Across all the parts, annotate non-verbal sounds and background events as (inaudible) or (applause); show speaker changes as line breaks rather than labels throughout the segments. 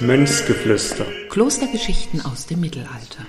Mönchsgeflüster.
Klostergeschichten aus dem Mittelalter.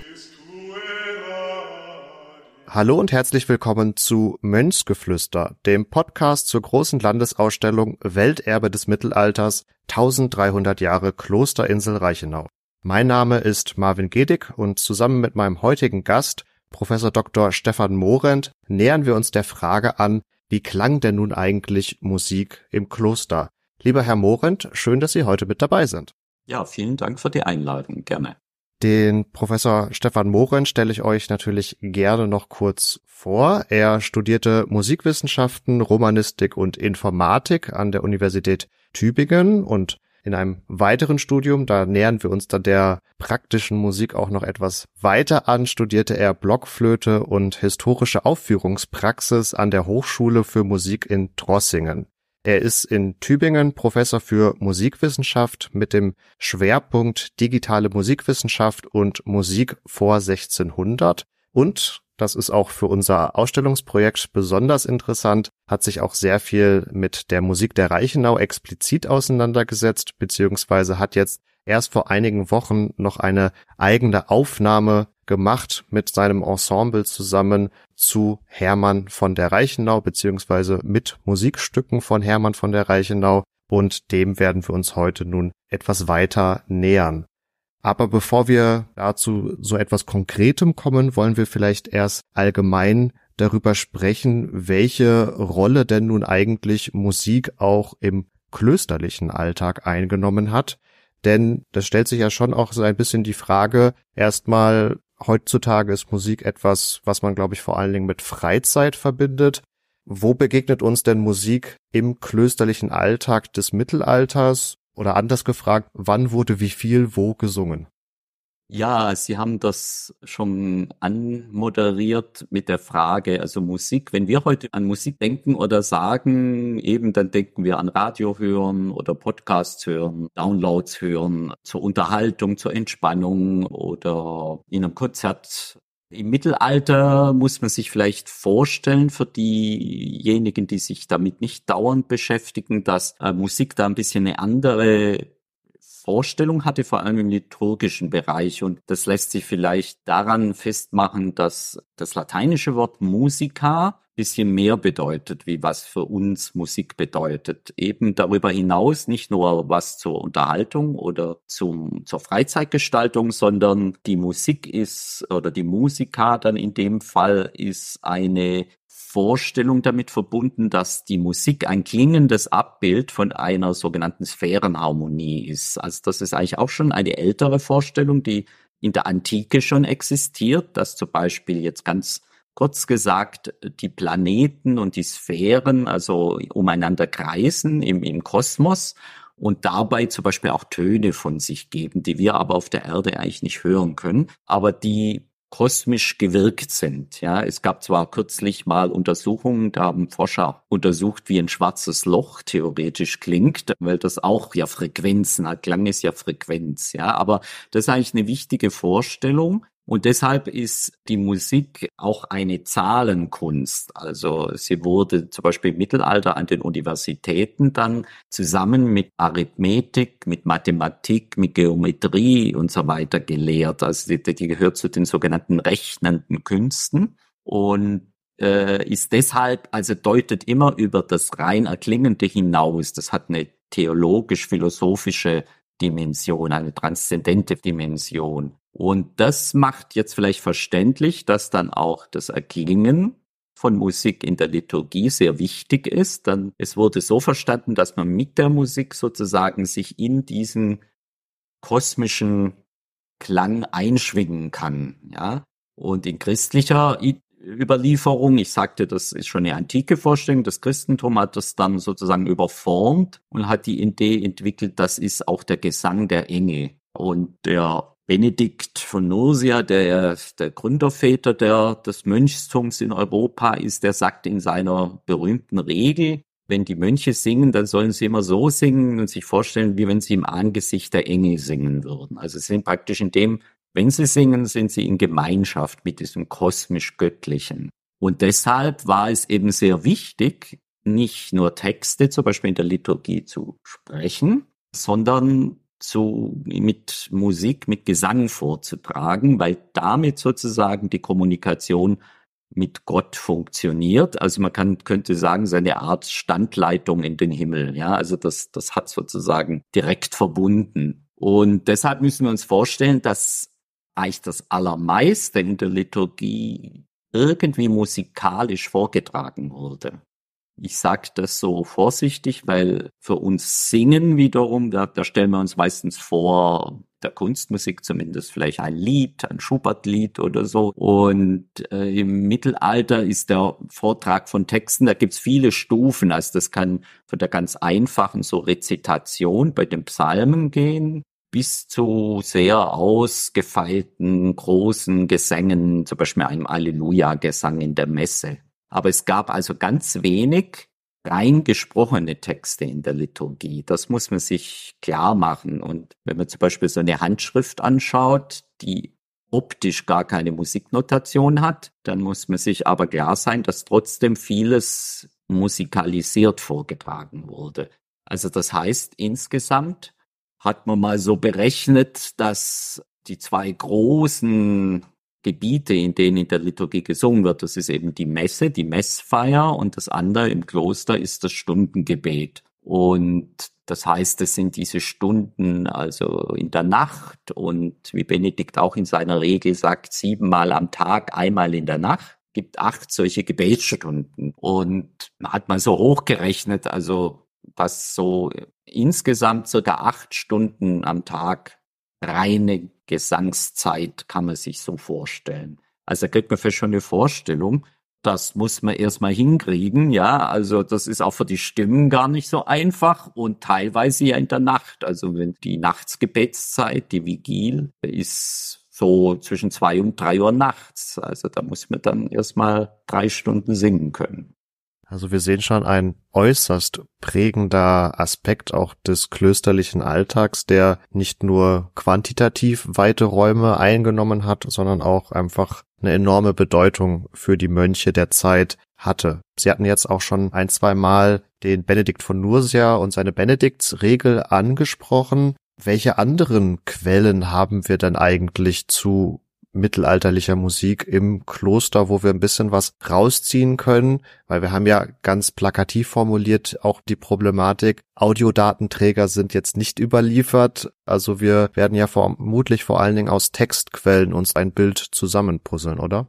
Hallo und herzlich willkommen zu Mönchsgeflüster, dem Podcast zur großen Landesausstellung Welterbe des Mittelalters 1300 Jahre Klosterinsel Reichenau. Mein Name ist Marvin Gedig und zusammen mit meinem heutigen Gast, Professor Dr. Stefan Morent, nähern wir uns der Frage an, wie klang denn nun eigentlich Musik im Kloster? Lieber Herr Morent, schön, dass Sie heute mit dabei sind.
Ja, vielen Dank für die Einladung. Gerne.
Den Professor Stefan Mohren stelle ich euch natürlich gerne noch kurz vor. Er studierte Musikwissenschaften, Romanistik und Informatik an der Universität Tübingen und in einem weiteren Studium, da nähern wir uns dann der praktischen Musik auch noch etwas weiter an, studierte er Blockflöte und historische Aufführungspraxis an der Hochschule für Musik in Trossingen. Er ist in Tübingen Professor für Musikwissenschaft mit dem Schwerpunkt digitale Musikwissenschaft und Musik vor 1600 und das ist auch für unser Ausstellungsprojekt besonders interessant, hat sich auch sehr viel mit der Musik der Reichenau explizit auseinandergesetzt, beziehungsweise hat jetzt erst vor einigen Wochen noch eine eigene Aufnahme gemacht mit seinem Ensemble zusammen zu Hermann von der Reichenau beziehungsweise mit Musikstücken von Hermann von der Reichenau und dem werden wir uns heute nun etwas weiter nähern. Aber bevor wir dazu so etwas Konkretem kommen, wollen wir vielleicht erst allgemein darüber sprechen, welche Rolle denn nun eigentlich Musik auch im klösterlichen Alltag eingenommen hat. Denn das stellt sich ja schon auch so ein bisschen die Frage, erstmal, heutzutage ist Musik etwas, was man, glaube ich, vor allen Dingen mit Freizeit verbindet. Wo begegnet uns denn Musik im klösterlichen Alltag des Mittelalters? Oder anders gefragt, wann wurde wie viel wo gesungen?
Ja, Sie haben das schon anmoderiert mit der Frage, also Musik. Wenn wir heute an Musik denken oder sagen, eben dann denken wir an Radio hören oder Podcasts hören, Downloads hören, zur Unterhaltung, zur Entspannung oder in einem Konzert. Im Mittelalter muss man sich vielleicht vorstellen für diejenigen, die sich damit nicht dauernd beschäftigen, dass äh, Musik da ein bisschen eine andere Vorstellung hatte, vor allem im liturgischen Bereich. Und das lässt sich vielleicht daran festmachen, dass das lateinische Wort Musica bisschen mehr bedeutet, wie was für uns Musik bedeutet. Eben darüber hinaus nicht nur was zur Unterhaltung oder zum, zur Freizeitgestaltung, sondern die Musik ist oder die Musika dann in dem Fall ist eine Vorstellung damit verbunden, dass die Musik ein klingendes Abbild von einer sogenannten Sphärenharmonie ist. Also das ist eigentlich auch schon eine ältere Vorstellung, die in der Antike schon existiert, dass zum Beispiel jetzt ganz kurz gesagt die Planeten und die Sphären also umeinander kreisen im, im Kosmos und dabei zum Beispiel auch Töne von sich geben, die wir aber auf der Erde eigentlich nicht hören können, aber die kosmisch gewirkt sind. Ja, es gab zwar kürzlich mal Untersuchungen, da haben Forscher untersucht, wie ein schwarzes Loch theoretisch klingt, weil das auch ja Frequenzen hat. Klang ist ja Frequenz. Ja, aber das ist eigentlich eine wichtige Vorstellung. Und deshalb ist die Musik auch eine Zahlenkunst. Also sie wurde zum Beispiel im Mittelalter an den Universitäten dann zusammen mit Arithmetik, mit Mathematik, mit Geometrie und so weiter gelehrt. Also die, die gehört zu den sogenannten rechnenden Künsten und äh, ist deshalb, also deutet immer über das rein Erklingende hinaus. Das hat eine theologisch-philosophische Dimension, eine transzendente Dimension. Und das macht jetzt vielleicht verständlich, dass dann auch das Erklingen von Musik in der Liturgie sehr wichtig ist. Dann es wurde so verstanden, dass man mit der Musik sozusagen sich in diesen kosmischen Klang einschwingen kann, ja. Und in christlicher Überlieferung, ich sagte, das ist schon eine antike Vorstellung, das Christentum hat das dann sozusagen überformt und hat die Idee entwickelt, das ist auch der Gesang der Engel. Und der Benedikt von Nursia, der, der Gründerväter der, des Mönchstums in Europa ist, der sagte in seiner berühmten Regel, wenn die Mönche singen, dann sollen sie immer so singen und sich vorstellen, wie wenn sie im Angesicht der Engel singen würden. Also sind praktisch in dem, wenn sie singen, sind sie in Gemeinschaft mit diesem kosmisch-göttlichen. Und deshalb war es eben sehr wichtig, nicht nur Texte, zum Beispiel in der Liturgie zu sprechen, sondern zu, mit Musik, mit Gesang vorzutragen, weil damit sozusagen die Kommunikation mit Gott funktioniert. Also man kann, könnte sagen, seine Art Standleitung in den Himmel. Ja, also das, das hat sozusagen direkt verbunden. Und deshalb müssen wir uns vorstellen, dass eigentlich das Allermeiste in der Liturgie irgendwie musikalisch vorgetragen wurde. Ich sage das so vorsichtig, weil für uns Singen wiederum, da, da stellen wir uns meistens vor, der Kunstmusik zumindest vielleicht ein Lied, ein Schubert-Lied oder so. Und äh, im Mittelalter ist der Vortrag von Texten, da gibt's viele Stufen. Also das kann von der ganz einfachen so Rezitation bei den Psalmen gehen bis zu sehr ausgefeilten großen Gesängen, zum Beispiel einem Alleluja-Gesang in der Messe. Aber es gab also ganz wenig rein gesprochene Texte in der Liturgie. Das muss man sich klar machen. Und wenn man zum Beispiel so eine Handschrift anschaut, die optisch gar keine Musiknotation hat, dann muss man sich aber klar sein, dass trotzdem vieles musikalisiert vorgetragen wurde. Also das heißt, insgesamt hat man mal so berechnet, dass die zwei großen Gebiete, in denen in der Liturgie gesungen wird. Das ist eben die Messe, die Messfeier und das andere im Kloster ist das Stundengebet. Und das heißt, es sind diese Stunden also in der Nacht und wie Benedikt auch in seiner Regel sagt, siebenmal am Tag, einmal in der Nacht gibt acht solche Gebetsstunden. Und man hat mal so hochgerechnet, also was so insgesamt circa acht Stunden am Tag reine Gesangszeit kann man sich so vorstellen. Also da kriegt man vielleicht schon eine Vorstellung. Das muss man erstmal hinkriegen, ja. Also das ist auch für die Stimmen gar nicht so einfach und teilweise ja in der Nacht. Also wenn die Nachtsgebetszeit, die Vigil, ist so zwischen zwei und drei Uhr nachts. Also da muss man dann erstmal drei Stunden singen können.
Also wir sehen schon ein äußerst prägender Aspekt auch des klösterlichen Alltags, der nicht nur quantitativ weite Räume eingenommen hat, sondern auch einfach eine enorme Bedeutung für die Mönche der Zeit hatte. Sie hatten jetzt auch schon ein, zwei Mal den Benedikt von Nursia und seine Benediktsregel angesprochen. Welche anderen Quellen haben wir denn eigentlich zu mittelalterlicher Musik im Kloster, wo wir ein bisschen was rausziehen können, weil wir haben ja ganz plakativ formuliert auch die Problematik, Audiodatenträger sind jetzt nicht überliefert, also wir werden ja vermutlich vor allen Dingen aus Textquellen uns ein Bild zusammenpuzzeln, oder?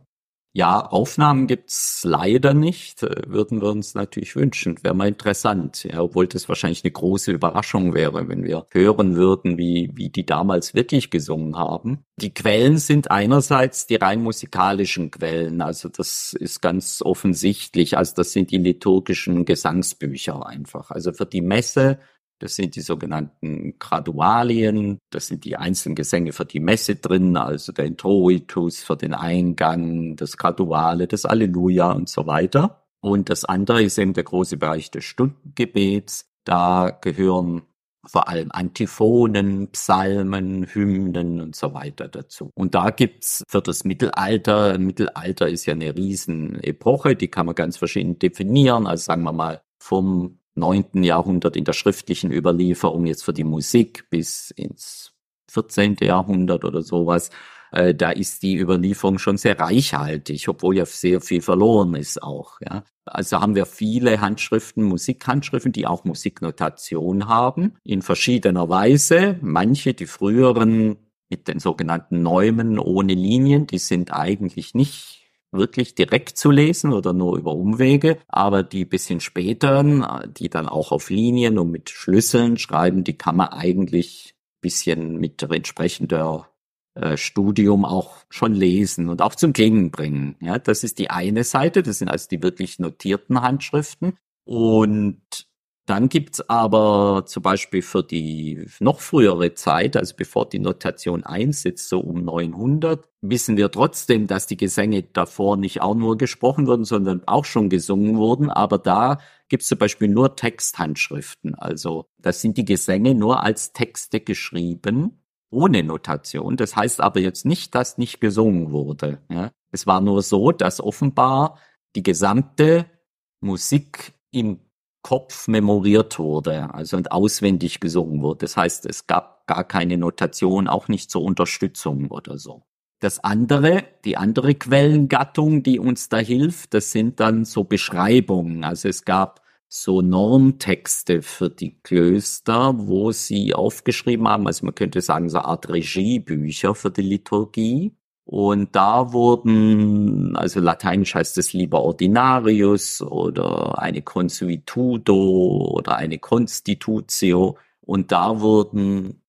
Ja, Aufnahmen gibt's leider nicht. Äh, würden wir uns natürlich wünschen. Wäre mal interessant. Ja, obwohl das wahrscheinlich eine große Überraschung wäre, wenn wir hören würden, wie, wie die damals wirklich gesungen haben. Die Quellen sind einerseits die rein musikalischen Quellen. Also das ist ganz offensichtlich. Also das sind die liturgischen Gesangsbücher einfach. Also für die Messe das sind die sogenannten Gradualien. Das sind die einzelnen Gesänge für die Messe drin, also der Introitus für den Eingang, das Graduale, das Alleluja und so weiter. Und das andere ist eben der große Bereich des Stundengebets. Da gehören vor allem Antiphonen, Psalmen, Hymnen und so weiter dazu. Und da gibt's für das Mittelalter, Mittelalter ist ja eine Riesenepoche, die kann man ganz verschieden definieren. Also sagen wir mal vom 9. Jahrhundert in der schriftlichen Überlieferung jetzt für die Musik bis ins 14. Jahrhundert oder sowas. Äh, da ist die Überlieferung schon sehr reichhaltig, obwohl ja sehr viel verloren ist auch. Ja. Also haben wir viele Handschriften, Musikhandschriften, die auch Musiknotation haben, in verschiedener Weise. Manche, die früheren mit den sogenannten Neumen ohne Linien, die sind eigentlich nicht wirklich direkt zu lesen oder nur über Umwege, aber die bisschen später, die dann auch auf Linien und mit Schlüsseln schreiben, die kann man eigentlich bisschen mit entsprechender äh, Studium auch schon lesen und auch zum Klingen bringen. Ja, das ist die eine Seite, das sind also die wirklich notierten Handschriften. Und dann gibt's aber zum Beispiel für die noch frühere Zeit, also bevor die Notation einsetzt, so um 900, wissen wir trotzdem, dass die Gesänge davor nicht auch nur gesprochen wurden, sondern auch schon gesungen wurden. Aber da gibt's zum Beispiel nur Texthandschriften. Also das sind die Gesänge nur als Texte geschrieben, ohne Notation. Das heißt aber jetzt nicht, dass nicht gesungen wurde. Ja? Es war nur so, dass offenbar die gesamte Musik im Kopf memoriert wurde, also und auswendig gesungen wurde. Das heißt, es gab gar keine Notation, auch nicht zur Unterstützung oder so. Das andere, die andere Quellengattung, die uns da hilft, das sind dann so Beschreibungen. Also es gab so Normtexte für die Klöster, wo sie aufgeschrieben haben, also man könnte sagen, so eine Art Regiebücher für die Liturgie. Und da wurden, also lateinisch heißt es lieber Ordinarius oder eine Consuetudo oder eine Constitutio. Und da wurden,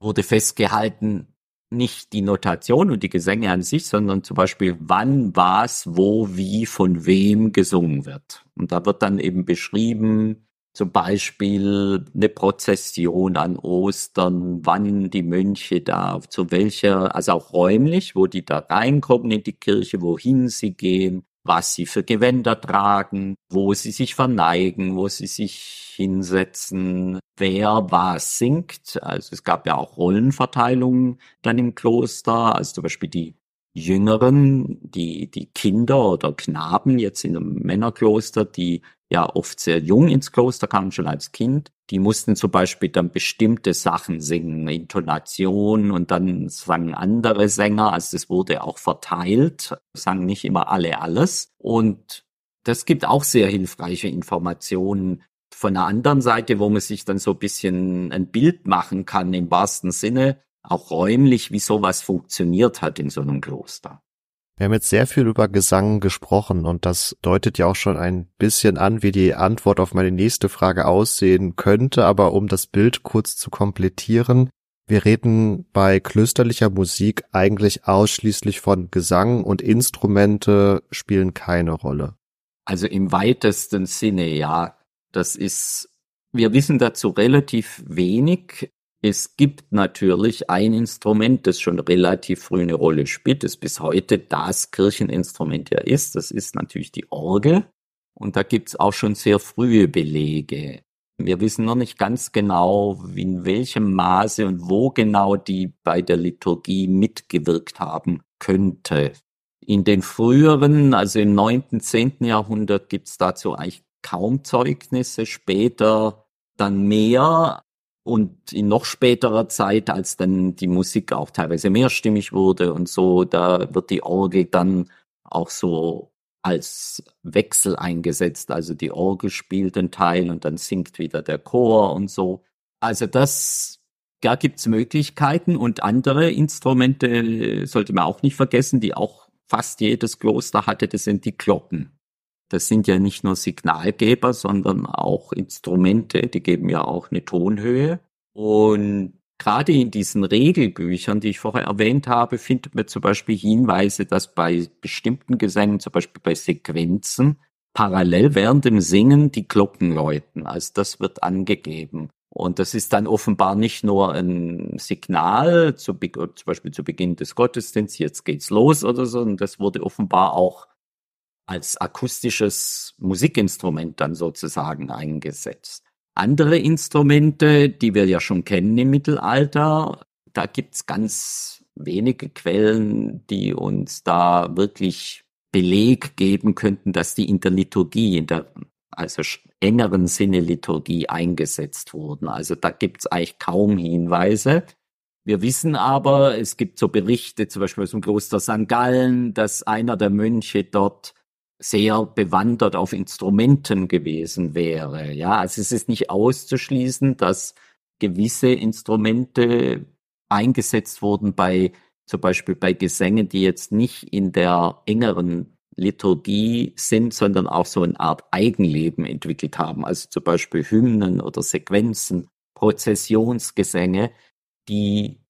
wurde festgehalten, nicht die Notation und die Gesänge an sich, sondern zum Beispiel, wann, was, wo, wie, von wem gesungen wird. Und da wird dann eben beschrieben, zum Beispiel eine Prozession an Ostern, wann die Mönche da, zu welcher, also auch räumlich, wo die da reinkommen in die Kirche, wohin sie gehen, was sie für Gewänder tragen, wo sie sich verneigen, wo sie sich hinsetzen, wer was singt. Also es gab ja auch Rollenverteilungen dann im Kloster, also zum Beispiel die Jüngeren, die, die Kinder oder Knaben jetzt in einem Männerkloster, die ja oft sehr jung ins Kloster kamen, schon als Kind, die mussten zum Beispiel dann bestimmte Sachen singen, Intonation und dann sangen andere Sänger, also das wurde auch verteilt, sangen nicht immer alle alles. Und das gibt auch sehr hilfreiche Informationen von der anderen Seite, wo man sich dann so ein bisschen ein Bild machen kann im wahrsten Sinne, auch räumlich, wie sowas funktioniert hat in so einem Kloster.
Wir haben jetzt sehr viel über Gesang gesprochen und das deutet ja auch schon ein bisschen an, wie die Antwort auf meine nächste Frage aussehen könnte, aber um das Bild kurz zu komplettieren, wir reden bei klösterlicher Musik eigentlich ausschließlich von Gesang und Instrumente spielen keine Rolle.
Also im weitesten Sinne, ja. Das ist, wir wissen dazu relativ wenig. Es gibt natürlich ein Instrument, das schon relativ früh eine Rolle spielt, das bis heute das Kircheninstrument ja ist. Das ist natürlich die Orgel. Und da gibt's auch schon sehr frühe Belege. Wir wissen noch nicht ganz genau, in welchem Maße und wo genau die bei der Liturgie mitgewirkt haben könnte. In den früheren, also im neunten, zehnten Jahrhundert gibt's dazu eigentlich kaum Zeugnisse. Später dann mehr, und in noch späterer Zeit, als dann die Musik auch teilweise mehrstimmig wurde und so, da wird die Orgel dann auch so als Wechsel eingesetzt. Also die Orgel spielt einen Teil und dann singt wieder der Chor und so. Also das, da gibt's Möglichkeiten und andere Instrumente sollte man auch nicht vergessen, die auch fast jedes Kloster hatte, das sind die Glocken. Das sind ja nicht nur Signalgeber, sondern auch Instrumente, die geben ja auch eine Tonhöhe. Und gerade in diesen Regelbüchern, die ich vorher erwähnt habe, findet man zum Beispiel Hinweise, dass bei bestimmten Gesängen, zum Beispiel bei Sequenzen, parallel während dem Singen die Glocken läuten. Also das wird angegeben. Und das ist dann offenbar nicht nur ein Signal, zu, zum Beispiel zu Beginn des Gottesdienstes, jetzt geht's los oder so, und das wurde offenbar auch als akustisches Musikinstrument dann sozusagen eingesetzt. Andere Instrumente, die wir ja schon kennen im Mittelalter, da gibt's ganz wenige Quellen, die uns da wirklich Beleg geben könnten, dass die in der Liturgie, in der also engeren Sinne Liturgie eingesetzt wurden. Also da gibt's eigentlich kaum Hinweise. Wir wissen aber, es gibt so Berichte, zum Beispiel aus dem Kloster St. Gallen, dass einer der Mönche dort sehr bewandert auf Instrumenten gewesen wäre. Ja, also es ist nicht auszuschließen, dass gewisse Instrumente eingesetzt wurden bei zum Beispiel bei Gesängen, die jetzt nicht in der engeren Liturgie sind, sondern auch so eine Art Eigenleben entwickelt haben. Also zum Beispiel Hymnen oder Sequenzen, Prozessionsgesänge, die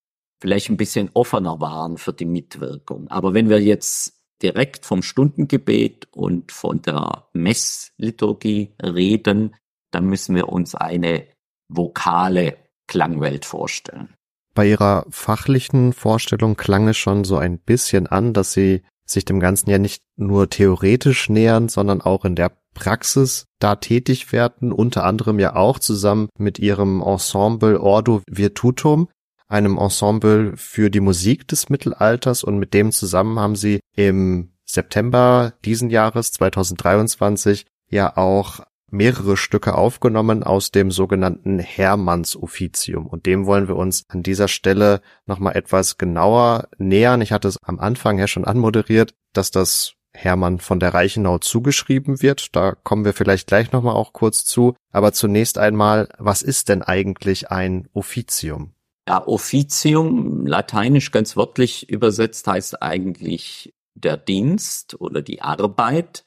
vielleicht ein bisschen offener waren für die Mitwirkung. Aber wenn wir jetzt direkt vom Stundengebet und von der Messliturgie reden, dann müssen wir uns eine vokale Klangwelt vorstellen.
Bei Ihrer fachlichen Vorstellung klang es schon so ein bisschen an, dass Sie sich dem Ganzen ja nicht nur theoretisch nähern, sondern auch in der Praxis da tätig werden, unter anderem ja auch zusammen mit Ihrem Ensemble Ordo Virtutum einem Ensemble für die Musik des Mittelalters und mit dem zusammen haben sie im September diesen Jahres 2023 ja auch mehrere Stücke aufgenommen aus dem sogenannten Hermanns-Offizium. Und dem wollen wir uns an dieser Stelle nochmal etwas genauer nähern. Ich hatte es am Anfang ja schon anmoderiert, dass das Hermann von der Reichenau zugeschrieben wird. Da kommen wir vielleicht gleich nochmal auch kurz zu. Aber zunächst einmal, was ist denn eigentlich ein Offizium?
Ja, Offizium, lateinisch ganz wörtlich übersetzt, heißt eigentlich der Dienst oder die Arbeit.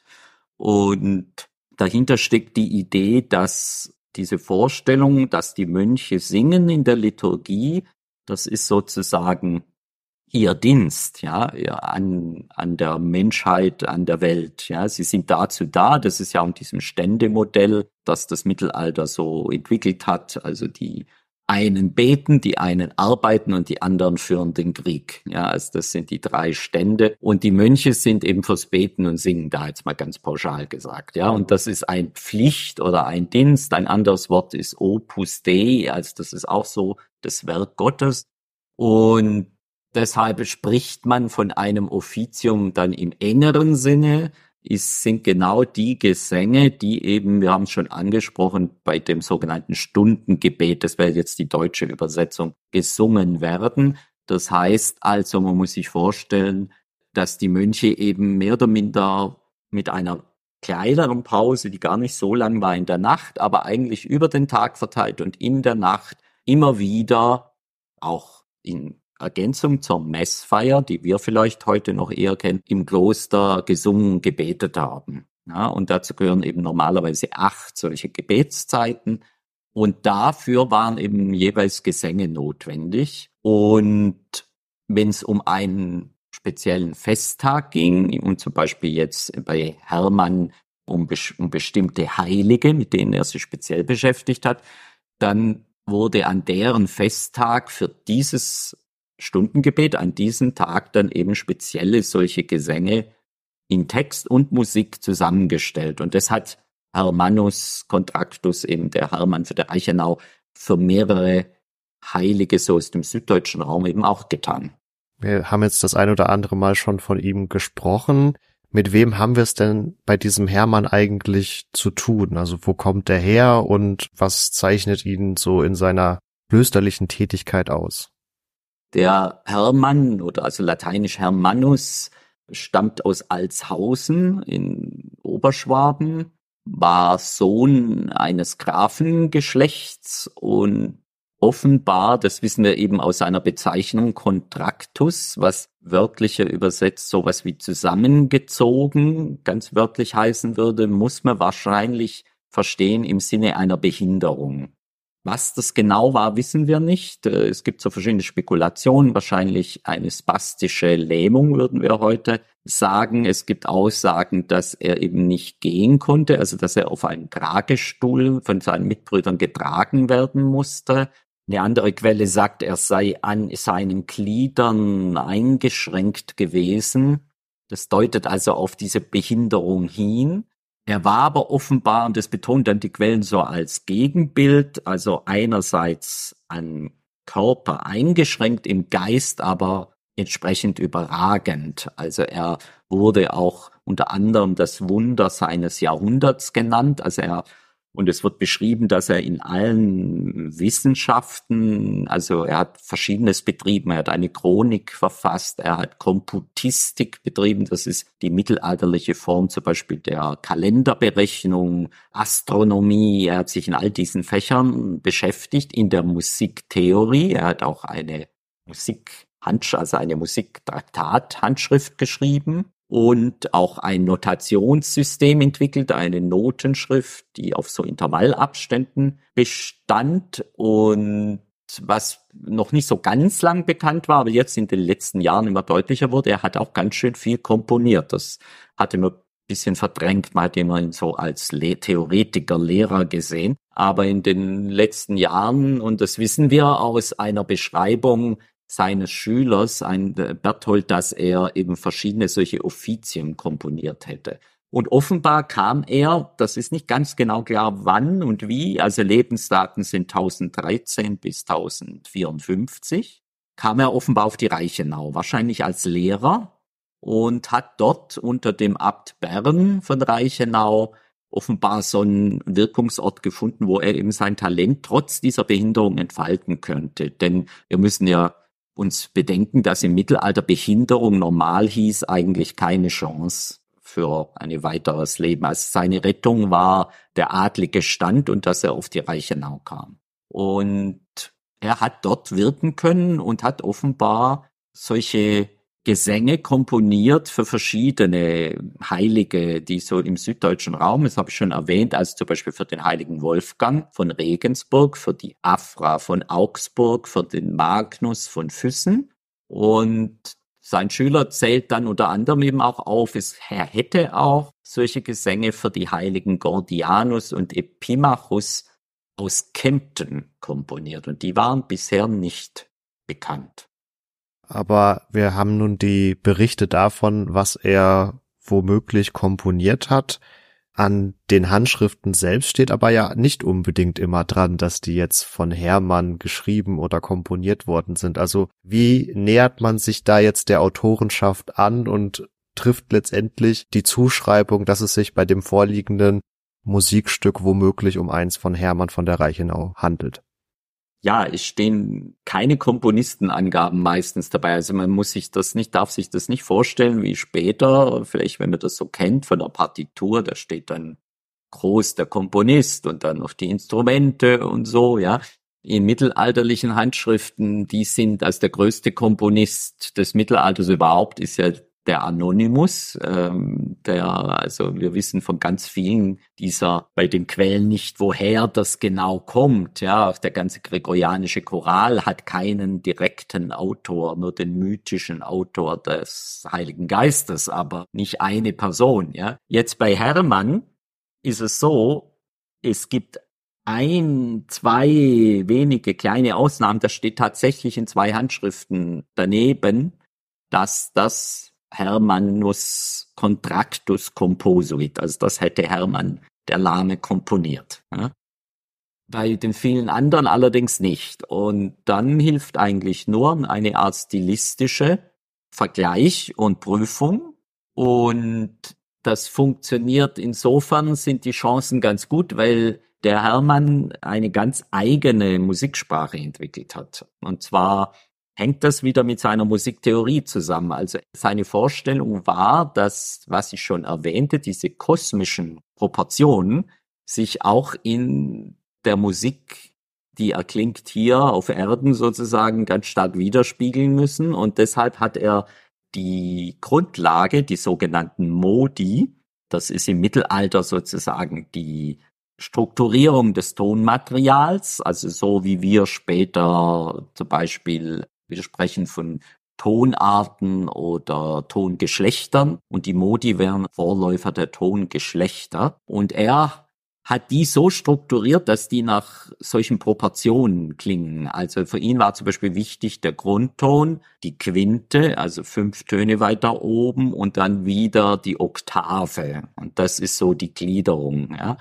Und dahinter steckt die Idee, dass diese Vorstellung, dass die Mönche singen in der Liturgie, das ist sozusagen ihr Dienst, ja, an, an der Menschheit, an der Welt, ja. Sie sind dazu da, das ist ja in diesem Ständemodell, das das Mittelalter so entwickelt hat, also die einen beten, die einen arbeiten und die anderen führen den Krieg. Ja, also das sind die drei Stände. Und die Mönche sind eben fürs Beten und Singen da, jetzt mal ganz pauschal gesagt. Ja, und das ist ein Pflicht oder ein Dienst. Ein anderes Wort ist Opus Dei, also das ist auch so das Werk Gottes. Und deshalb spricht man von einem Offizium dann im engeren Sinne, ist, sind genau die Gesänge, die eben, wir haben es schon angesprochen, bei dem sogenannten Stundengebet, das wäre jetzt die deutsche Übersetzung, gesungen werden. Das heißt also, man muss sich vorstellen, dass die Mönche eben mehr oder minder mit einer kleineren Pause, die gar nicht so lang war in der Nacht, aber eigentlich über den Tag verteilt und in der Nacht immer wieder auch in Ergänzung zur Messfeier, die wir vielleicht heute noch eher kennen, im Kloster gesungen, gebetet haben. Ja, und dazu gehören eben normalerweise acht solche Gebetszeiten. Und dafür waren eben jeweils Gesänge notwendig. Und wenn es um einen speziellen Festtag ging, und zum Beispiel jetzt bei Hermann um, um bestimmte Heilige, mit denen er sich speziell beschäftigt hat, dann wurde an deren Festtag für dieses Stundengebet an diesem Tag dann eben spezielle solche Gesänge in Text und Musik zusammengestellt. Und das hat Hermannus Contractus, eben der Hermann für der Reichenau, für mehrere Heilige so aus dem süddeutschen Raum eben auch getan.
Wir haben jetzt das ein oder andere Mal schon von ihm gesprochen. Mit wem haben wir es denn bei diesem Hermann eigentlich zu tun? Also wo kommt er her und was zeichnet ihn so in seiner klösterlichen Tätigkeit aus?
Der Hermann oder also lateinisch Hermannus stammt aus Alshausen in Oberschwaben, war Sohn eines Grafengeschlechts und offenbar, das wissen wir eben aus seiner Bezeichnung Kontraktus, was wörtlicher übersetzt sowas wie zusammengezogen, ganz wörtlich heißen würde, muss man wahrscheinlich verstehen im Sinne einer Behinderung. Was das genau war, wissen wir nicht. Äh, es gibt so verschiedene Spekulationen. Wahrscheinlich eine spastische Lähmung, würden wir heute sagen. Es gibt Aussagen, dass er eben nicht gehen konnte, also dass er auf einem Tragestuhl von seinen Mitbrüdern getragen werden musste. Eine andere Quelle sagt, er sei an seinen Gliedern eingeschränkt gewesen. Das deutet also auf diese Behinderung hin. Er war aber offenbar, und das betont dann die Quellen so als Gegenbild, also einerseits an Körper eingeschränkt, im Geist aber entsprechend überragend. Also er wurde auch unter anderem das Wunder seines Jahrhunderts genannt. Also er und es wird beschrieben, dass er in allen Wissenschaften, also er hat Verschiedenes betrieben. Er hat eine Chronik verfasst, er hat Komputistik betrieben. Das ist die mittelalterliche Form zum Beispiel der Kalenderberechnung, Astronomie. Er hat sich in all diesen Fächern beschäftigt, in der Musiktheorie. Er hat auch eine Musik also eine Musiktraktat-Handschrift geschrieben und auch ein Notationssystem entwickelt, eine Notenschrift, die auf so Intervallabständen bestand und was noch nicht so ganz lang bekannt war, aber jetzt in den letzten Jahren immer deutlicher wurde, er hat auch ganz schön viel komponiert. Das hatte man ein bisschen verdrängt, man hat ihn so als Le Theoretiker, Lehrer gesehen. Aber in den letzten Jahren, und das wissen wir aus einer Beschreibung seines Schülers, ein äh, Berthold, dass er eben verschiedene solche Offizien komponiert hätte. Und offenbar kam er, das ist nicht ganz genau klar, wann und wie, also Lebensdaten sind 1013 bis 1054, kam er offenbar auf die Reichenau, wahrscheinlich als Lehrer und hat dort unter dem Abt Bern von Reichenau offenbar so einen Wirkungsort gefunden, wo er eben sein Talent trotz dieser Behinderung entfalten könnte. Denn wir müssen ja uns bedenken, dass im Mittelalter Behinderung normal hieß, eigentlich keine Chance für ein weiteres Leben. Also seine Rettung war der adlige Stand und dass er auf die Reichenau kam. Und er hat dort wirken können und hat offenbar solche Gesänge komponiert für verschiedene Heilige, die so im süddeutschen Raum, das habe ich schon erwähnt, also zum Beispiel für den heiligen Wolfgang von Regensburg, für die Afra von Augsburg, für den Magnus von Füssen. Und sein Schüler zählt dann unter anderem eben auch auf, es, er hätte auch solche Gesänge für die heiligen Gordianus und Epimachus aus Kempten komponiert und die waren bisher nicht bekannt
aber wir haben nun die Berichte davon, was er womöglich komponiert hat. An den Handschriften selbst steht aber ja nicht unbedingt immer dran, dass die jetzt von Hermann geschrieben oder komponiert worden sind. Also wie nähert man sich da jetzt der Autorenschaft an und trifft letztendlich die Zuschreibung, dass es sich bei dem vorliegenden Musikstück womöglich um eins von Hermann von der Reichenau handelt?
Ja, es stehen keine Komponistenangaben meistens dabei. Also man muss sich das nicht, darf sich das nicht vorstellen wie später, vielleicht wenn man das so kennt von der Partitur, da steht dann groß der Komponist und dann noch die Instrumente und so, ja. In mittelalterlichen Handschriften, die sind als der größte Komponist des Mittelalters überhaupt, ist ja der Anonymous, ähm, der, also wir wissen von ganz vielen dieser bei den Quellen nicht, woher das genau kommt. Ja, der ganze gregorianische Choral hat keinen direkten Autor, nur den mythischen Autor des Heiligen Geistes, aber nicht eine Person. Ja, jetzt bei Hermann ist es so, es gibt ein, zwei wenige kleine Ausnahmen, das steht tatsächlich in zwei Handschriften daneben, dass das Hermannus Contractus Composuit. Also das hätte Hermann der Lahme komponiert. Ja. Bei den vielen anderen allerdings nicht. Und dann hilft eigentlich nur eine Art stilistische Vergleich und Prüfung. Und das funktioniert insofern sind die Chancen ganz gut, weil der Hermann eine ganz eigene Musiksprache entwickelt hat. Und zwar hängt das wieder mit seiner Musiktheorie zusammen. Also seine Vorstellung war, dass, was ich schon erwähnte, diese kosmischen Proportionen sich auch in der Musik, die erklingt hier auf Erden sozusagen, ganz stark widerspiegeln müssen. Und deshalb hat er die Grundlage, die sogenannten Modi, das ist im Mittelalter sozusagen die Strukturierung des Tonmaterials, also so wie wir später zum Beispiel wir sprechen von Tonarten oder Tongeschlechtern und die Modi wären Vorläufer der Tongeschlechter. Und er hat die so strukturiert, dass die nach solchen Proportionen klingen. Also für ihn war zum Beispiel wichtig der Grundton, die Quinte, also fünf Töne weiter oben und dann wieder die Oktave. Und das ist so die Gliederung. Ja.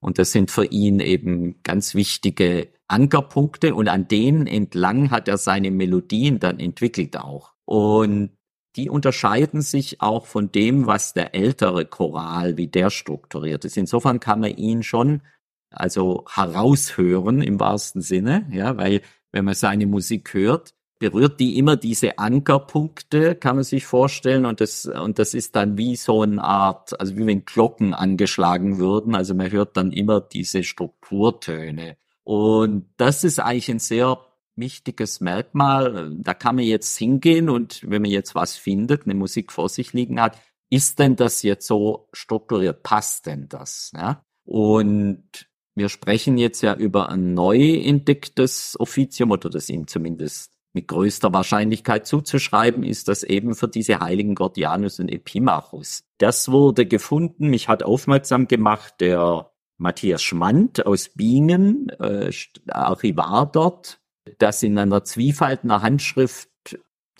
Und das sind für ihn eben ganz wichtige Ankerpunkte und an denen entlang hat er seine Melodien dann entwickelt auch. Und die unterscheiden sich auch von dem, was der ältere Choral, wie der strukturiert ist. Insofern kann man ihn schon also heraushören im wahrsten Sinne, ja, weil wenn man seine Musik hört, berührt die immer diese Ankerpunkte, kann man sich vorstellen, und das, und das ist dann wie so eine Art, also wie wenn Glocken angeschlagen würden, also man hört dann immer diese Strukturtöne. Und das ist eigentlich ein sehr wichtiges Merkmal. Da kann man jetzt hingehen und wenn man jetzt was findet, eine Musik vor sich liegen hat, ist denn das jetzt so strukturiert? Passt denn das? Ja? Und wir sprechen jetzt ja über ein neu entdecktes Offizium oder das ihm zumindest mit größter Wahrscheinlichkeit zuzuschreiben ist das eben für diese heiligen Gordianus und Epimachus. Das wurde gefunden, mich hat aufmerksam gemacht der Matthias Schmand aus Bingen, äh, Archivar dort, das in einer Zwiefalt einer Handschrift,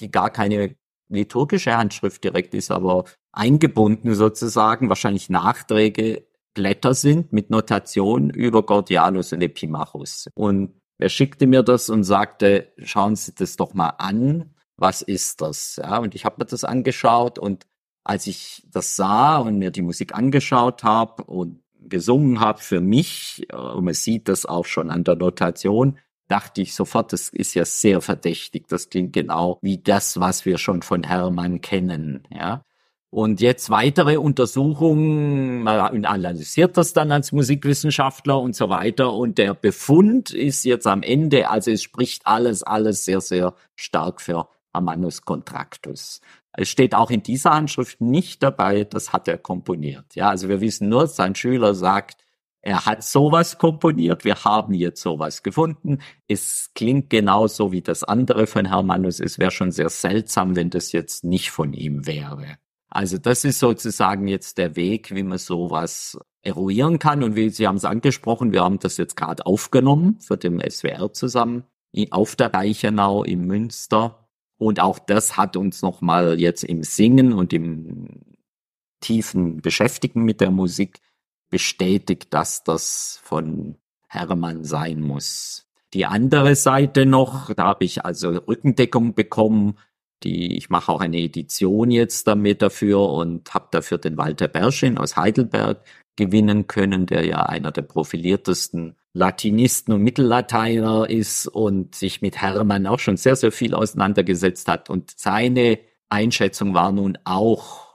die gar keine liturgische Handschrift direkt ist, aber eingebunden sozusagen, wahrscheinlich Nachträge, Blätter sind mit Notation über Gordianus und Epimachus. Und er schickte mir das und sagte, schauen Sie das doch mal an. Was ist das? Ja, und ich habe mir das angeschaut und als ich das sah und mir die Musik angeschaut habe und gesungen habe für mich, äh, und man sieht das auch schon an der Notation, dachte ich sofort, das ist ja sehr verdächtig. Das klingt genau wie das, was wir schon von Hermann kennen, ja. Und jetzt weitere Untersuchungen, man analysiert das dann als Musikwissenschaftler und so weiter. Und der Befund ist jetzt am Ende, also es spricht alles, alles sehr, sehr stark für Amannus Contractus. Es steht auch in dieser Handschrift nicht dabei, das hat er komponiert. Ja, also wir wissen nur, sein Schüler sagt, er hat sowas komponiert, wir haben jetzt sowas gefunden. Es klingt genauso wie das andere von Hermannus. Es wäre schon sehr seltsam, wenn das jetzt nicht von ihm wäre. Also das ist sozusagen jetzt der Weg, wie man sowas eruieren kann. Und wie Sie haben es angesprochen, wir haben das jetzt gerade aufgenommen für den SWR zusammen auf der Reichenau im Münster. Und auch das hat uns nochmal jetzt im Singen und im tiefen Beschäftigen mit der Musik bestätigt, dass das von Hermann sein muss. Die andere Seite noch, da habe ich also Rückendeckung bekommen die, ich mache auch eine Edition jetzt damit dafür und habe dafür den Walter Berschin aus Heidelberg gewinnen können, der ja einer der profiliertesten Latinisten und Mittellateiner ist und sich mit Hermann auch schon sehr, sehr viel auseinandergesetzt hat. Und seine Einschätzung war nun auch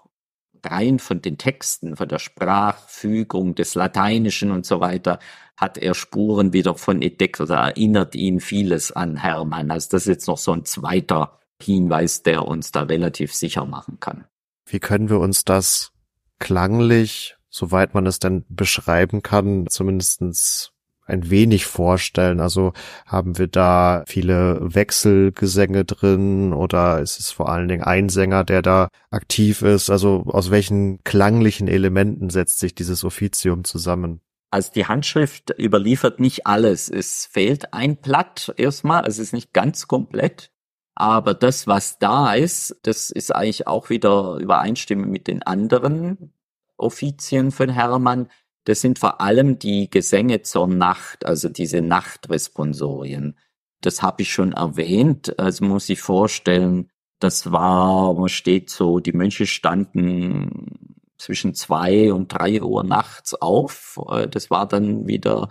rein von den Texten, von der Sprachfügung des Lateinischen und so weiter, hat er Spuren wieder von entdeckt oder erinnert ihn vieles an Hermann. Also das ist jetzt noch so ein zweiter Hinweis, der uns da relativ sicher machen kann.
Wie können wir uns das klanglich, soweit man es denn beschreiben kann, zumindestens ein wenig vorstellen? Also haben wir da viele Wechselgesänge drin oder ist es vor allen Dingen ein Sänger, der da aktiv ist? Also aus welchen klanglichen Elementen setzt sich dieses Offizium zusammen?
Also die Handschrift überliefert nicht alles. Es fehlt ein Blatt erstmal, es ist nicht ganz komplett. Aber das, was da ist, das ist eigentlich auch wieder übereinstimmend mit den anderen Offizien von Hermann. Das sind vor allem die Gesänge zur Nacht, also diese Nachtresponsorien. Das habe ich schon erwähnt. Also muss ich vorstellen, das war, man steht so, die Mönche standen zwischen zwei und drei Uhr nachts auf. Äh, das war dann wieder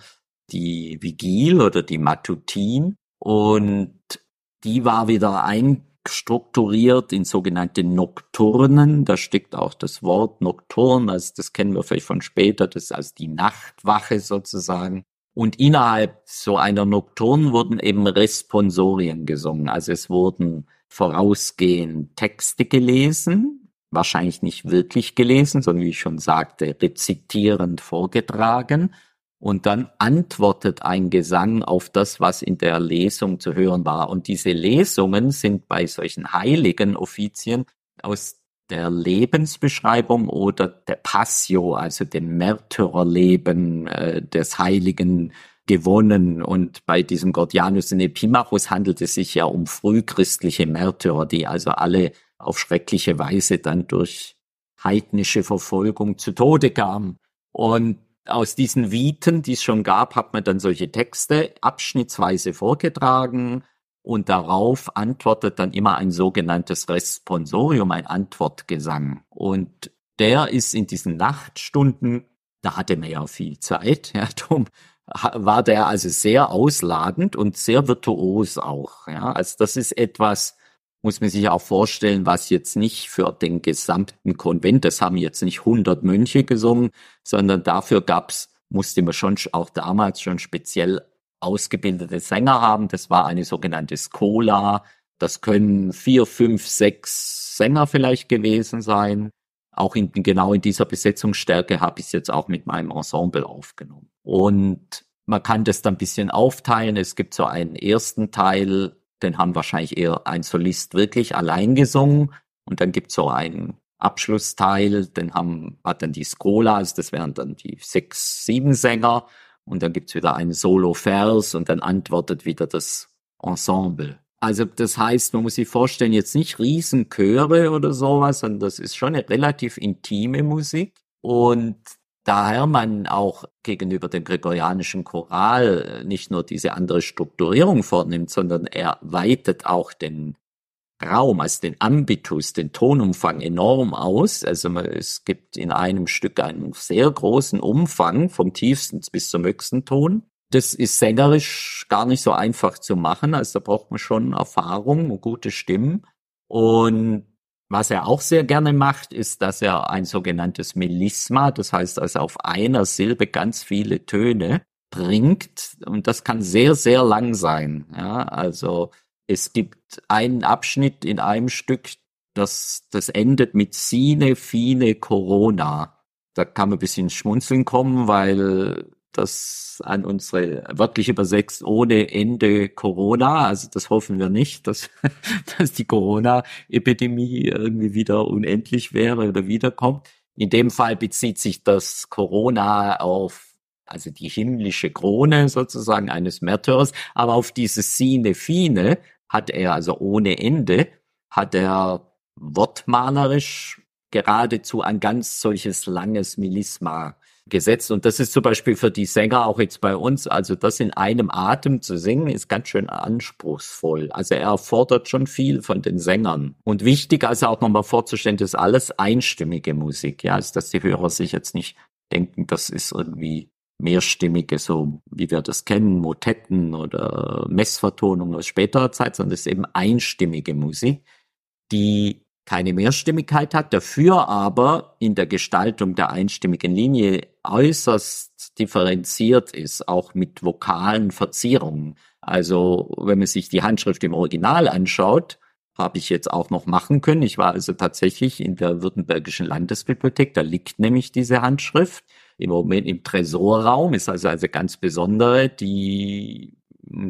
die Vigil oder die Matutin. Und die war wieder einstrukturiert in sogenannte Nokturnen. Da steckt auch das Wort Nokturn, also das kennen wir vielleicht von später, das ist also die Nachtwache sozusagen. Und innerhalb so einer Nokturn wurden eben Responsorien gesungen. Also es wurden vorausgehend Texte gelesen, wahrscheinlich nicht wirklich gelesen, sondern wie ich schon sagte, rezitierend vorgetragen und dann antwortet ein Gesang auf das, was in der Lesung zu hören war. Und diese Lesungen sind bei solchen heiligen Offizien aus der Lebensbeschreibung oder der Passio, also dem Märtyrerleben äh, des Heiligen gewonnen. Und bei diesem Gordianus in Epimachus handelt es sich ja um frühchristliche Märtyrer, die also alle auf schreckliche Weise dann durch heidnische Verfolgung zu Tode kamen. Und aus diesen Viten, die es schon gab, hat man dann solche Texte abschnittsweise vorgetragen und darauf antwortet dann immer ein sogenanntes Responsorium, ein Antwortgesang. Und der ist in diesen Nachtstunden, da hatte man ja viel Zeit, (laughs) ja, darum war der also sehr ausladend und sehr virtuos auch, ja. Also das ist etwas, muss man sich auch vorstellen, was jetzt nicht für den gesamten Konvent, das haben jetzt nicht 100 Mönche gesungen, sondern dafür gab's, musste man schon auch damals schon speziell ausgebildete Sänger haben. Das war eine sogenannte Skola. Das können vier, fünf, sechs Sänger vielleicht gewesen sein. Auch in, genau in dieser Besetzungsstärke habe ich es jetzt auch mit meinem Ensemble aufgenommen. Und man kann das dann ein bisschen aufteilen. Es gibt so einen ersten Teil, den haben wahrscheinlich eher ein Solist wirklich allein gesungen. Und dann gibt's so einen Abschlussteil, den haben, hat dann die Skola, also das wären dann die sechs, sieben Sänger. Und dann gibt's wieder einen Solo-Vers und dann antwortet wieder das Ensemble. Also das heißt, man muss sich vorstellen, jetzt nicht Riesenchöre oder sowas, sondern das ist schon eine relativ intime Musik. Und daher man auch gegenüber dem gregorianischen Choral nicht nur diese andere Strukturierung vornimmt, sondern er weitet auch den Raum, also den Ambitus, den Tonumfang enorm aus. Also es gibt in einem Stück einen sehr großen Umfang vom tiefsten bis zum höchsten Ton. Das ist sängerisch gar nicht so einfach zu machen. Also da braucht man schon Erfahrung und gute Stimmen. Und was er auch sehr gerne macht, ist, dass er ein sogenanntes Melisma, das heißt also auf einer Silbe ganz viele Töne bringt. Und das kann sehr, sehr lang sein. Ja, also es gibt einen Abschnitt in einem Stück, das, das endet mit Sine, Fine, Corona. Da kann man ein bisschen schmunzeln kommen, weil das an unsere wörtlich übersetzt ohne Ende Corona. Also das hoffen wir nicht, dass, (laughs) dass die Corona-Epidemie irgendwie wieder unendlich wäre oder wiederkommt. In dem Fall bezieht sich das Corona auf also die himmlische Krone sozusagen eines Märtyrers, aber auf diese Sine Fine hat er also ohne Ende, hat er wortmalerisch geradezu ein ganz solches langes Melisma gesetzt. Und das ist zum Beispiel für die Sänger auch jetzt bei uns, also das in einem Atem zu singen, ist ganz schön anspruchsvoll. Also er fordert schon viel von den Sängern. Und wichtig also auch nochmal vorzustellen, das ist alles einstimmige Musik. Ja, also dass die Hörer sich jetzt nicht denken, das ist irgendwie mehrstimmige, so wie wir das kennen, Motetten oder Messvertonungen aus späterer Zeit, sondern es ist eben einstimmige Musik, die keine Mehrstimmigkeit hat, dafür aber in der Gestaltung der einstimmigen Linie äußerst differenziert ist, auch mit vokalen Verzierungen. Also wenn man sich die Handschrift im Original anschaut, habe ich jetzt auch noch machen können. Ich war also tatsächlich in der Württembergischen Landesbibliothek, da liegt nämlich diese Handschrift im Moment im Tresorraum, ist also also ganz besondere, die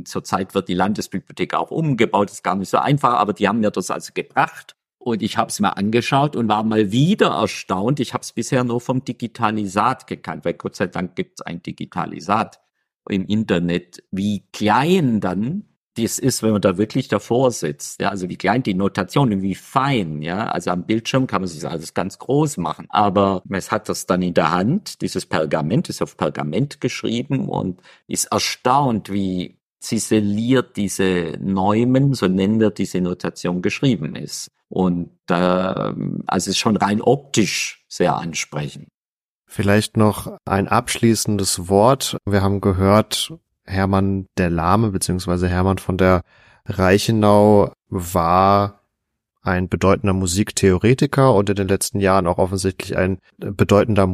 Zurzeit wird die Landesbibliothek auch umgebaut, ist gar nicht so einfach, aber die haben mir das also gebracht und ich habe es mir angeschaut und war mal wieder erstaunt. Ich habe es bisher nur vom Digitalisat gekannt, weil Gott sei Dank gibt es ein Digitalisat im Internet, wie klein dann das ist, wenn man da wirklich davor sitzt. Ja, also wie klein die Notation und wie fein. Ja, also am Bildschirm kann man sich alles ganz groß machen. Aber man hat das dann in der Hand. Dieses Pergament ist auf Pergament geschrieben und ist erstaunt, wie ziseliert diese Neumen, so nennen wir diese Notation, geschrieben ist. Und äh, also ist schon rein optisch sehr ansprechend.
Vielleicht noch ein abschließendes Wort. Wir haben gehört, Hermann der Lahme beziehungsweise Hermann von der Reichenau war ein bedeutender Musiktheoretiker und in den letzten Jahren auch offensichtlich ein bedeutender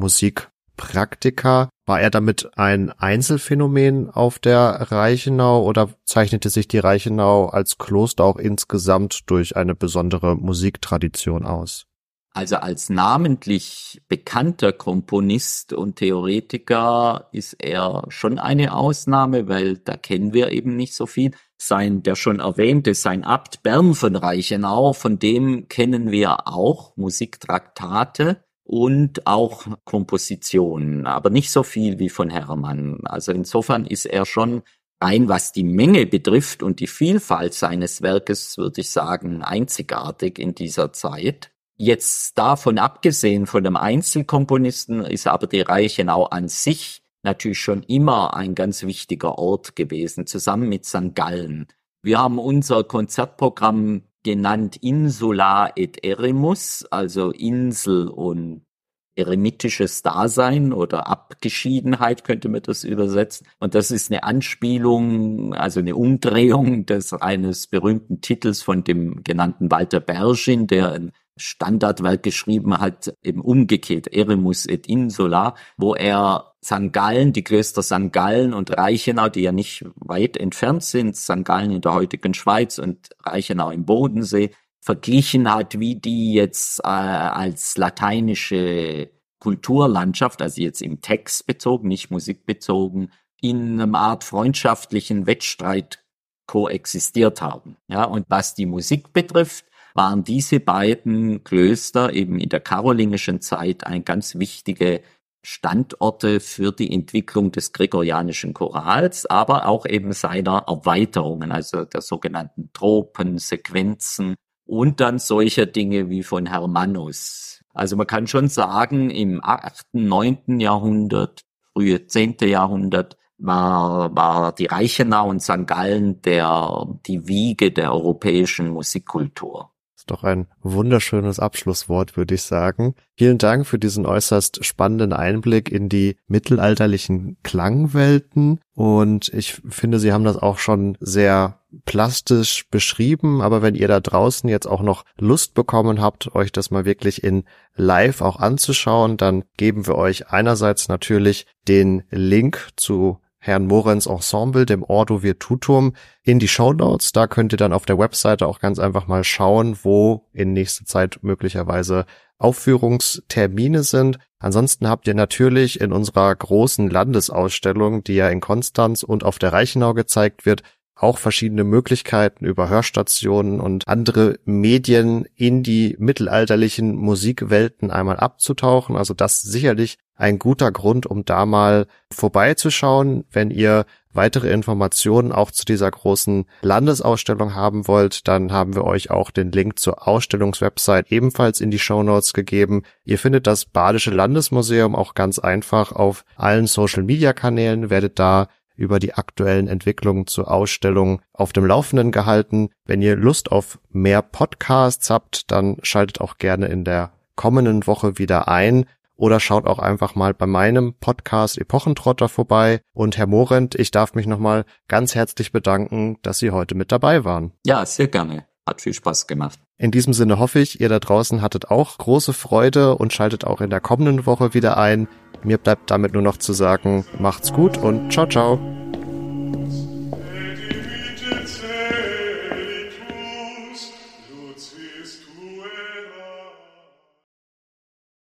Musikpraktiker. War er damit ein Einzelfänomen auf der Reichenau oder zeichnete sich die Reichenau als Kloster auch insgesamt durch eine besondere Musiktradition aus?
Also als namentlich bekannter Komponist und Theoretiker ist er schon eine Ausnahme, weil da kennen wir eben nicht so viel. Sein, der schon erwähnte, sein Abt Bern von Reichenau, von dem kennen wir auch Musiktraktate und auch Kompositionen, aber nicht so viel wie von Hermann. Also insofern ist er schon rein was die Menge betrifft und die Vielfalt seines Werkes, würde ich sagen, einzigartig in dieser Zeit. Jetzt davon abgesehen, von dem Einzelkomponisten ist aber die Reichenau an sich natürlich schon immer ein ganz wichtiger Ort gewesen, zusammen mit St. Gallen. Wir haben unser Konzertprogramm genannt Insula et Eremus, also Insel und eremitisches Dasein oder Abgeschiedenheit könnte man das übersetzen. Und das ist eine Anspielung, also eine Umdrehung des eines berühmten Titels von dem genannten Walter Bergin, der ein Standardwerk geschrieben hat, eben umgekehrt, Eremus et Insula, wo er St. Gallen, die Klöster St. Gallen und Reichenau, die ja nicht weit entfernt sind, St. Gallen in der heutigen Schweiz und Reichenau im Bodensee, verglichen hat, wie die jetzt äh, als lateinische Kulturlandschaft, also jetzt im Text bezogen, nicht musikbezogen, in einem Art freundschaftlichen Wettstreit koexistiert haben. Ja, und was die Musik betrifft, waren diese beiden Klöster eben in der karolingischen Zeit ein ganz wichtige Standorte für die Entwicklung des gregorianischen Chorals, aber auch eben seiner Erweiterungen, also der sogenannten Tropen, Sequenzen und dann solcher Dinge wie von Hermannus. Also man kann schon sagen, im 8., 9. Jahrhundert, frühe 10. Jahrhundert war, war die Reichenau und St. Gallen der, die Wiege der europäischen Musikkultur
doch ein wunderschönes Abschlusswort, würde ich sagen. Vielen Dank für diesen äußerst spannenden Einblick in die mittelalterlichen Klangwelten. Und ich finde, Sie haben das auch schon sehr plastisch beschrieben. Aber wenn ihr da draußen jetzt auch noch Lust bekommen habt, euch das mal wirklich in live auch anzuschauen, dann geben wir euch einerseits natürlich den Link zu Herrn Morenz Ensemble, dem Ordo Virtutum, in die Show. Da könnt ihr dann auf der Webseite auch ganz einfach mal schauen, wo in nächster Zeit möglicherweise Aufführungstermine sind. Ansonsten habt ihr natürlich in unserer großen Landesausstellung, die ja in Konstanz und auf der Reichenau gezeigt wird, auch verschiedene Möglichkeiten über Hörstationen und andere Medien in die mittelalterlichen Musikwelten einmal abzutauchen. Also das sicherlich ein guter Grund, um da mal vorbeizuschauen. Wenn ihr weitere Informationen auch zu dieser großen Landesausstellung haben wollt, dann haben wir euch auch den Link zur Ausstellungswebsite ebenfalls in die Show gegeben. Ihr findet das Badische Landesmuseum auch ganz einfach auf allen Social Media Kanälen, werdet da über die aktuellen Entwicklungen zur Ausstellung auf dem Laufenden gehalten. Wenn ihr Lust auf mehr Podcasts habt, dann schaltet auch gerne in der kommenden Woche wieder ein oder schaut auch einfach mal bei meinem Podcast Epochentrotter vorbei. Und Herr Morent, ich darf mich nochmal ganz herzlich bedanken, dass Sie heute mit dabei waren.
Ja, sehr gerne. Hat viel Spaß gemacht.
In diesem Sinne hoffe ich, ihr da draußen hattet auch große Freude und schaltet auch in der kommenden Woche wieder ein. Mir bleibt damit nur noch zu sagen, macht's gut und ciao, ciao.